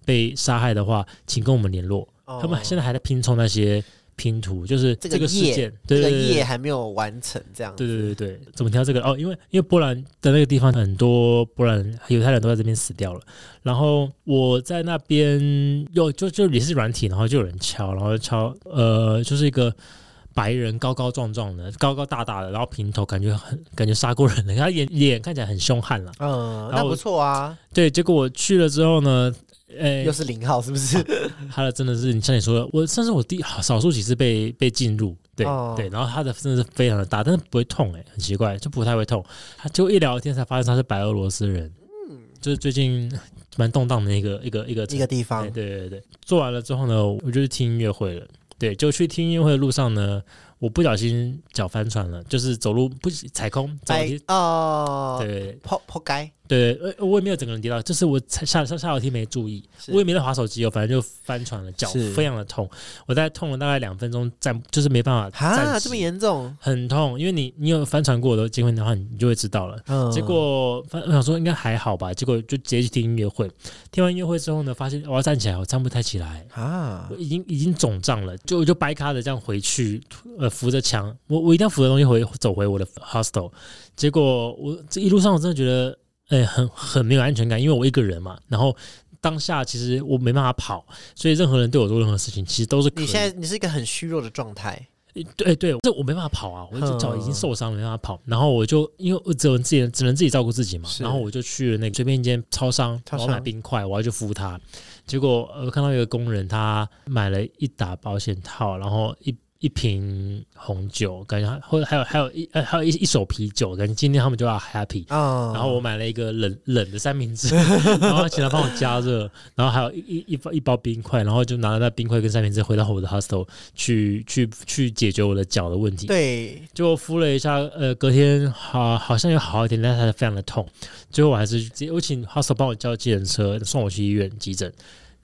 被杀害的话，请跟我们联络。哦他们现在还在拼凑那些拼图，就是这个事件，这个对对对页还没有完成，这样对对对对，怎么提到这个哦？因为因为波兰的那个地方很多波兰犹太人都在这边死掉了。然后我在那边又就就也是软体，然后就有人敲，然后敲呃就是一个白人高高壮壮的，高高大大的，然后平头，感觉很感觉杀过人的，他眼脸看起来很凶悍了。嗯，那不错啊，对，结果我去了之后呢，呃又，是零号是不是？他的真的是你像你说的，我算是我第少数几次被被进入，对、哦对，然后他的真的是非常的大，但是不会痛哎、很奇怪，就不太会痛。他就一聊天才发现他是白俄罗斯人，嗯，就是最近 蛮动荡的一个一个一个一个地方对对对对，做完了之后呢，我就去听音乐会了。对，就去听音乐会的路上呢，我不小心脚翻船了，就是走路不踩空，走。哦，对破破街，对，呃，我也没有整个人跌倒，就是我踩下下下楼梯没注意，我也没在划手机哦，反正就翻船了，脚非常的痛。我在痛了大概两分钟，站就是没办法哈，站直这么严重？很痛，因为你你有翻船过的经验的话，你就会知道了。嗯，结果翻我想说应该还好吧，结果就直接去听音乐会。听完音乐会之后呢，发现我要站起来，我站不太起来，啊我，已经已经肿胀了，就我就掰咖的这样回去，呃，扶着墙，我我一定要扶着东西回走回我的 hostel。结果我这一路上我真的觉得，哎、很很没有安全感，因为我一个人嘛，然后。当下其实我没办法跑，所以任何人对我做任何事情，其实都是可以你现在你是一个很虚弱的状态，对对，这我没办法跑啊，我这脚已经嗯受伤了，没办法跑。然后我就因为我只有自己只能自己照顾自己嘛，然后我就去了那个随便一间超商，超我要买冰块，我要去敷它。结果呃我看到一个工人，他买了一打保险套，然后一一瓶红酒，感觉或者还有还有一呃还有一一手啤酒，感觉今天他们就要 happy。啊然后我买了一个冷冷的三明治，然后请他帮我加热，然后还有一一一包一包冰块，然后就拿了那冰块跟三明治回到我的 hostel 去去去解决我的脚的问题。对，就敷了一下，呃，隔天好好像有好一点，但是还是非常的痛。最后我还是直接我请 hostel 帮我叫计程车送我去医院急诊，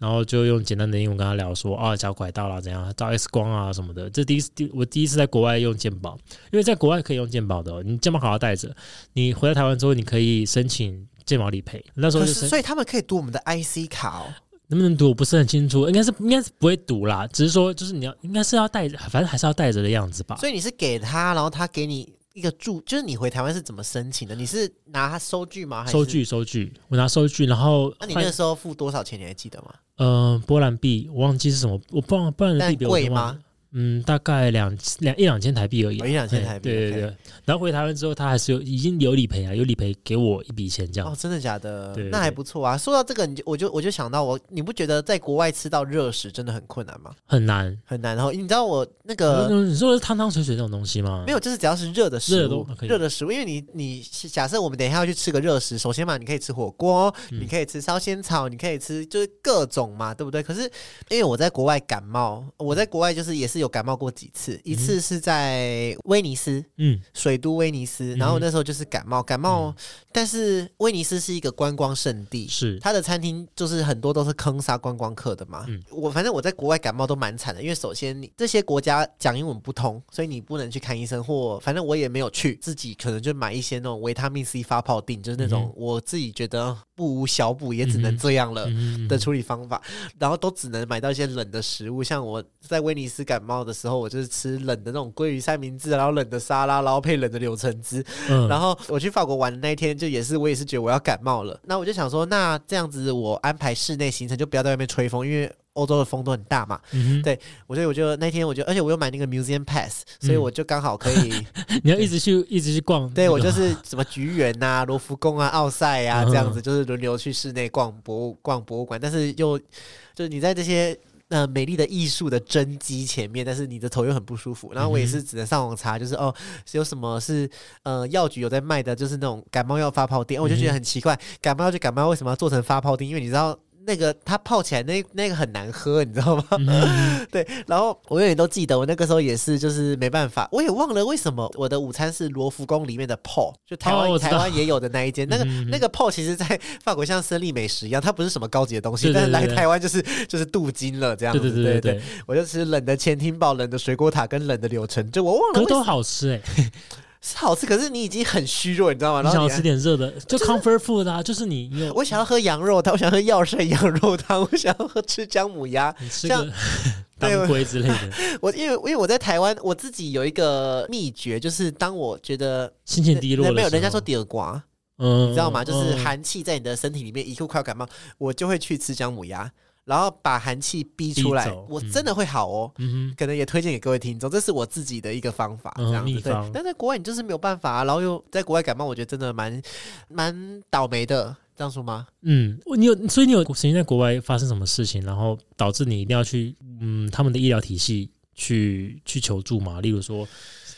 然后就用简单的英文跟他聊说啊脚拐到了怎样，照 X 光啊什么的。这第一次第我第一次在国外用健保，因为在国外可以用健保的、哦，你健保卡要带着，你回到台湾之后你可以申请健保理赔。那时候就是所以他们可以读我们的 IC 卡哦。能不能读我不是很清楚，应该是应该是不会读啦，只是说就是你要应该是要带着，反正还是要带着的样子吧。所以你是给他，然后他给你一个注，就是你回台湾是怎么申请的？你是拿他收据吗？还是收？据收据，我拿收据，然后那你那时候付多少钱？你还记得吗？呃，波兰币我忘记是什么，我不忘波兰但币比我贵吗？嗯，大概两两一两千台币而已哦，一两千哎台币对对对。然后回台湾之后，他还是有已经有理赔啊，有理赔给我一笔钱这样哦，真的假的？那还不错啊。说到这个，你就我就我就想到我，你不觉得在国外吃到热食真的很困难吗？很难。很难。然后你知道我那呃个。你说的是汤汤水水这种东西吗？没有，就是只要是热的食物热的食物，因为你你假设我们等一下要去吃个热食，首先嘛，你可以吃火锅，嗯你可以吃烧仙草，你可以吃就是各种嘛，对不对？可是因为我在国外感冒，我在国外就是也是有感冒过几次，一次是在威尼斯，嗯，水都威尼斯，然后那时候就是感冒，感冒，但是威尼斯是一个观光圣地，是。它的餐厅就是很多都是坑杀观光客的嘛。嗯。我反正我在国外感冒都蛮惨的，因为首先你这些国家讲英文不通，所以你不能去看医生，或反正我也没有去，自己可能就买一些那种维他命 C 发泡锭，就是那种嗯我自己觉得不无小补，也只能这样了。嗯的处理方法，然后都只能买到一些冷的食物，像我在威尼斯感冒的时候，我就是吃冷的那种鲑鱼三明治，然后冷的沙拉，然后配冷的柳橙汁，嗯然后我去法国玩的那一天，就也是我也是觉得我要感冒了。那我就想说，那这样子我安排室内行程就不要在外面吹风，因为欧洲的风都很大嘛。嗯对我所以我就那天我就，而且我又买那个 museum pass，所以我就刚好可以，你要一直去一直去逛。对我就是什么菊园呐、罗浮宫啊、奥赛啊嗯这样子，就是轮流去室内逛博物逛博物馆，但是又就是你在这些。呃，美丽的艺术的真迹前面，但是你的头又很不舒服，然后我也是只能上网查，就是哦，是有什么是呃药局有在卖的，就是那种感冒药发泡锭，我就觉得很奇怪，感冒药就感冒药为什么要做成发泡垫？因为你知道那个它泡起来那那个很难喝，你知道吗？嗯 对，然后我永远都记得，我那个时候也是，就是没办法，我也忘了为什么我的午餐是罗浮宫里面的 PO，就台湾、台湾也有的那一间，那个、嗯那个 PO 其实在法国像生力美食一样，它不是什么高级的东西，对对但是来台湾就是就是镀金了这样子，对对对对对，我就吃冷的前厅堡、冷的水果塔跟冷的柳橙，就我忘了都好吃哎。是好吃，可是你已经很虚弱，你知道吗？然后你想要吃点热的，就 comfort food 啊，就是你你有 我想要喝羊肉汤，我想喝药膳羊肉汤，我想要喝吃姜母鸭，你吃像个对当归之类的，我因为因为我在台湾，我自己有一个秘诀，就是当我觉得心情低落没有人家说第二瓜，嗯，你知道吗？就是嗯。寒气在你的身体里面，一度快要感冒，我就会去吃姜母鸭，然后把寒气逼出来我真的会好哦。嗯可能也推荐给各位听众，这是我自己的一个方法，嗯这样子对。但在国外你就是没有办法、啊，然后又在国外感冒，我觉得真的蛮蛮倒霉的，这样说吗？嗯，你有，所以你有曾经在国外发生什么事情，然后导致你一定要去嗯他们的医疗体系去去求助吗？例如说，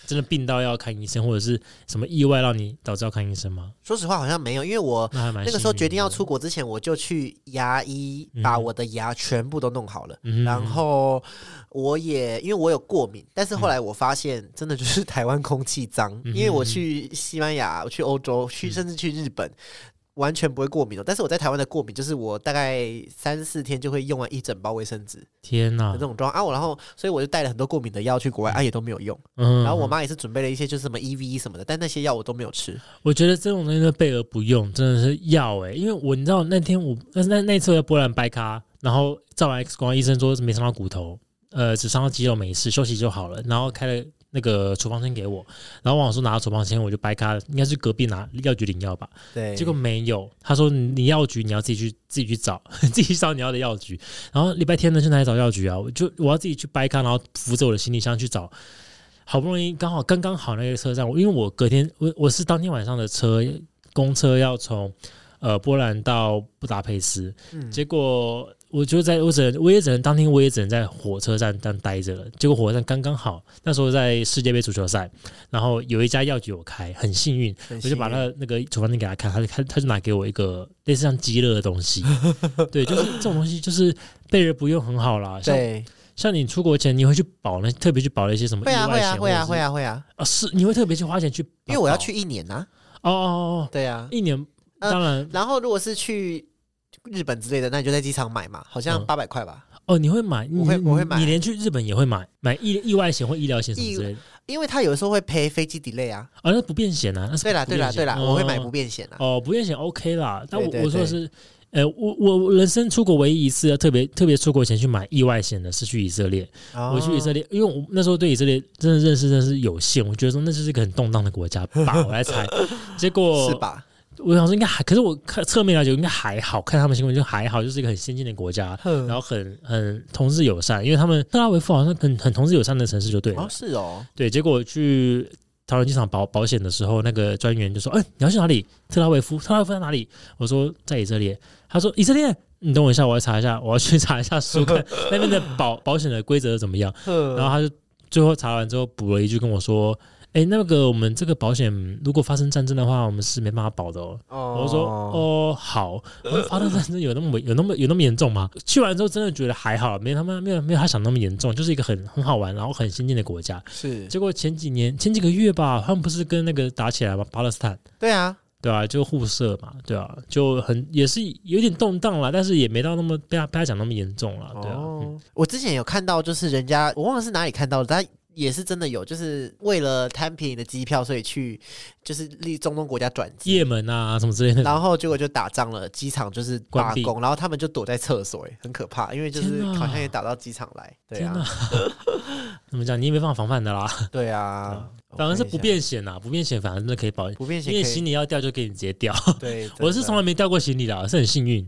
真的病到要看医生，或者是什么意外让你导致要看医生吗？说实话，好像没有，因为我那还蛮那个时候决定要出国之前，我就去牙医嗯把我的牙全部都弄好了。然后我也因为我有过敏，但是后来我发现真的就是台湾空气脏，嗯因为我去西班牙、我去欧洲、去甚至去日本。完全不会过敏哦，但是我在台湾的过敏就是我大概三四天就会用完一整包卫生纸天哪这，种状况啊，我然后所以我就带了很多过敏的药去国外啊，也都没有用。嗯然后我妈也是准备了一些就是什么 EV 什么的，但那些药我都没有吃。我觉得这种东西都备而不用，真的是药哎、因为我你知道那天我那那那次我在波兰掰咖，然后照完 X 光，医生说没伤到骨头，呃，只伤到肌肉，没事，休息就好了。然后开了那个处方签给我，然后我想说拿到处方签我就掰开，应该是隔壁拿药局领药吧，对，结果没有，他说你你药局你要自己去自己去找，自己去找你要的药局。然后礼拜天呢去哪里找药局啊？我就我要自己去掰开，然后扶着我的行李箱去找。好不容易刚好刚刚好那个车站，因为我隔天我我是当天晚上的车公车要从呃波兰到布达佩斯，嗯结果我就在我只能我也只能当天我也只能在火车站这样待着了。结果火车站刚刚好，那时候在世界杯足球赛，然后有一家药局有开，很幸运，很我就把他那个那个处方笺给他看，他就看他就拿给我一个类似像鸡肋的东西，对，就是这种东西就是备而不用很好啦。像对，像你出国前你会去保那特别去保了一些什么意会啊会，啊会啊会啊啊会啊，啊是你会特别去花钱去，因为我要去一年呐，哦哦哦哦，对啊，一年呃当然。然后如果是去日本之类的，那你就在机场买嘛，好像嗯八百块吧，哦你会买，我会我会买你连去日本也会买买意意外险或医疗险什么之类的。因为他有的时候会赔飞机 delay 啊。啊，那不便险啊，那是对啦对啦对啦，我会买哦不便险啊。哦，不便险 OK 啦，但我我说的是，呃，我我我人生出国唯一一次要特别特别出国前去买意外险的是去以色列。我去以色列，列，因为我那时候对以色列真的认识真的是有限，我觉得说那就是一个很动荡的国家 吧，我来猜。结果是吧？我想说应该还，可是我看侧面来讲应该还好看他们新闻就还好，就是一个很先进的国家，然然后很很同志友善，因为他们特拉维夫好像很很同志友善的城市就对了。哦是哦，对，结果去桃园机场保保险的时候，那个专员就说：“哎、你要去哪里？特拉维夫？特拉维夫在哪里？”我说：“在以色列。”他说：“以色列，你等我一下，我要查一下，我要去查一下书，看那边的保保险的规则怎么样。”然后他就最后查完之后补了一句跟我说：“哎、那个我们这个保险如果发生战争的话，我们是没办法保的哦。”哦我说哦好，我说发生战争有那么有那么有那么严重吗？去完之后真的觉得还好，没他妈没有没有他想那么严重，就是一个很很好玩，然后很先进的国家。是，结果前几年前几个月吧，他们不是跟那个打起来吗？巴勒斯坦，对啊，对啊，就互射嘛，对啊，就很也是有点动荡了，但是也没到那么被他被他讲那么严重了，对啊。我之前有看到，就是人家我忘了是哪里看到的，他也是真的有，就是为了贪便宜的机票，所以去就是离中东国家转机。也门啊什么之类的，然后结果就打仗了，机场就是罢工，然后他们就躲在厕所，哎，很可怕，因为就是好像也打到机场来，对啊，，怎么讲？你也没办法防范的啦，对啊，反而是不我看一下便险呐，不便险反而真的可以保，不便险，因为行李要掉就给你直接掉。对，我是从来没掉过行李的，是很幸运。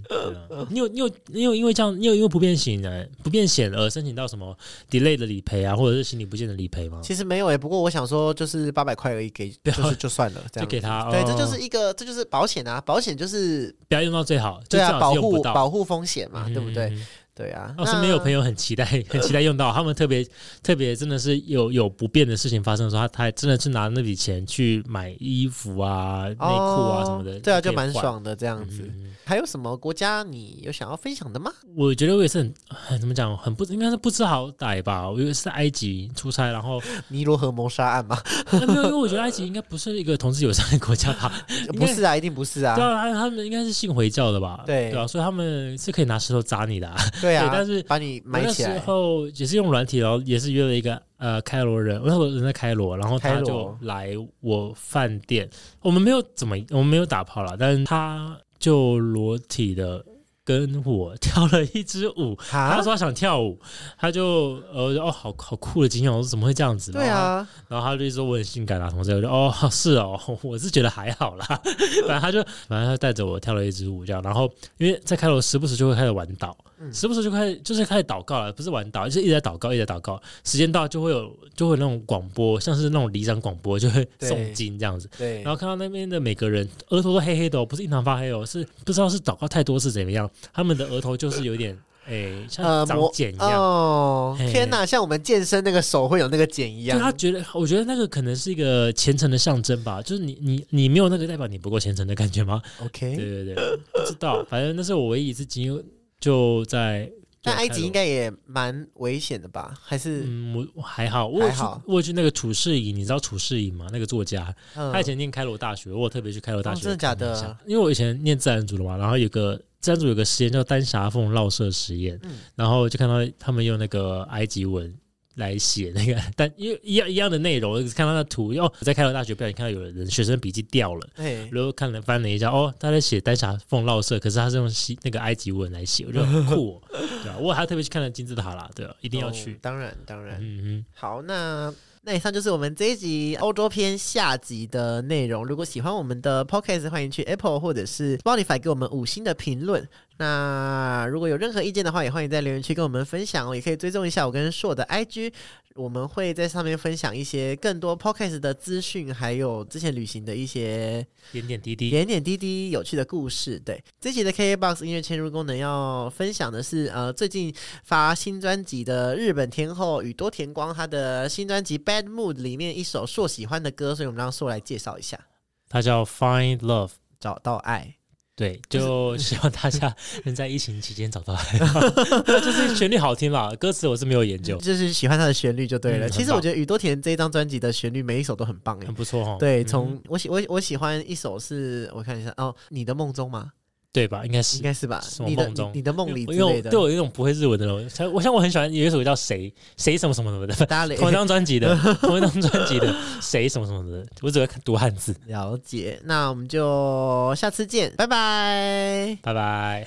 你有你有你有因为这样，你有因为不便险呢不便险而申请到什么 delay 的理赔啊，或者是行李不见的理赔吗？其实没有诶，不过我想说，就是八百块而已，给就是就算了，这样就给他，对，哦这就是一个，这就是保险啊，保险就是不要用到最好，就对啊，保。护保护风险嘛，对不对？嗯？对啊，我身边有朋友，很期待，很期待用到，他们特别特别真的是有有不便的事情发生的时候，他他还真的是拿那笔钱去买衣服啊、内裤啊什么的，对啊，就。蛮爽的这样子。还有什么国家你有想要分享的吗？我觉得我也是很很怎么讲，很不应该是不知好歹吧。我以为是在埃及出差，然后 尼罗河谋杀案嘛？啊没有，因为我觉得埃及应该不是一个同志友善的国家吧？不是啊，一定不是啊对。啊，他他们应该是信回教的吧？对对啊，所以他们是可以拿石头砸你的、啊。对啊，对但是把你埋起来。候也是用软体，然后也是约了一个呃开罗人，我那时候人在开罗，然后他就来我饭店，我们没有怎么我们没有打炮了，但是他就裸体的。跟我跳了一支舞，他啊说，他想跳舞，他就呃哦好好酷的经验，我说怎么会这样子？对啊，然后他就说我很性感啊什么之类的，我就哦是哦，我是觉得还好啦。反正他就反正他带着我跳了一支舞这样，然后因为在开罗时不时就会开始玩祷，嗯时不时就开始就是开始祷告了，不是玩祷，就是一直在祷告，一直在祷告。时间到就会有就会有那种广播，像是那种里长广播，就会诵经这样子。对然，后看到那边的每个人额头都黑黑的、哦，不是印堂发黑哦，是不知道是祷告太多是怎么样，他们的额头就是有点诶、像长茧一样。哦，嘿天哪，像我们健身那个手会有那个茧一样。就他觉得，我觉得那个可能是一个虔诚的象征吧，就是你你你没有那个代表你不够虔诚的感觉吗？OK，对对对，不知道，反正那是我唯一一次经历，就在。那埃及应该，也蛮危险的吧？还是嗯，我我还好，我去还好我去那个楚世颖，你知道楚世颖吗？那个作家，嗯他以前念开罗大学，我特别去开罗大学、哦真的假的？因为我以前念自然组的嘛，然后有个自然组有个实验叫丹霞凤绕射实验，嗯然后就看到他们用那个埃及文来写那个，但因为一样一样的内容，我看到那图，哦，我在开罗大学不小心看到有人学生笔记掉了。哎，然后看了翻了一下，哦，他在写丹霞凤绕色，可是他是用西那个埃及文来写，我觉得很酷、哦，对啊，我还特别去看了金字塔啦，对啊，一一定要去。当然当然。嗯好，那那以上就是我们这一集欧洲篇下集的内容。如果喜欢我们的 podcast，欢迎去 Apple 或者是 Spotify 给我们五星的评论。那如果有任何意见的话，也欢迎在留言区跟我们分享哦。也可以追踪一下我跟硕的 IG，我们会在上面分享一些更多 podcast 的资讯，还有之前旅行的一些点点滴滴，点点滴滴有趣的故事。对，这期的 KKBOX 音乐嵌入功能要分享的是，呃，最近发新专辑的日本天后宇多田光，她的新专辑《Bad Mood》里面一首硕喜欢的歌，所以我们让硕来介绍一下，它叫《Find Love》，找到爱。对，就 希望大家能在疫情期间找到爱，就是旋律好听嘛，歌词我是没有研究，就是喜欢它的旋律就对了。嗯其实我觉得宇多田这一张专辑的旋律每一首都很棒哎很。不错哦。对，嗯从我喜我我喜欢一首是我看一下哦，你的梦中吗？对吧？应该是应该是吧？什么你的梦中你你的梦里之。对我有一种不会日文的人，像我像我很喜欢有一首叫谁谁什么什么什么的，同一张专辑的，同一张专辑的谁什么什么的，我只会看读汉字。了解，那我们就下次见，拜拜。拜拜。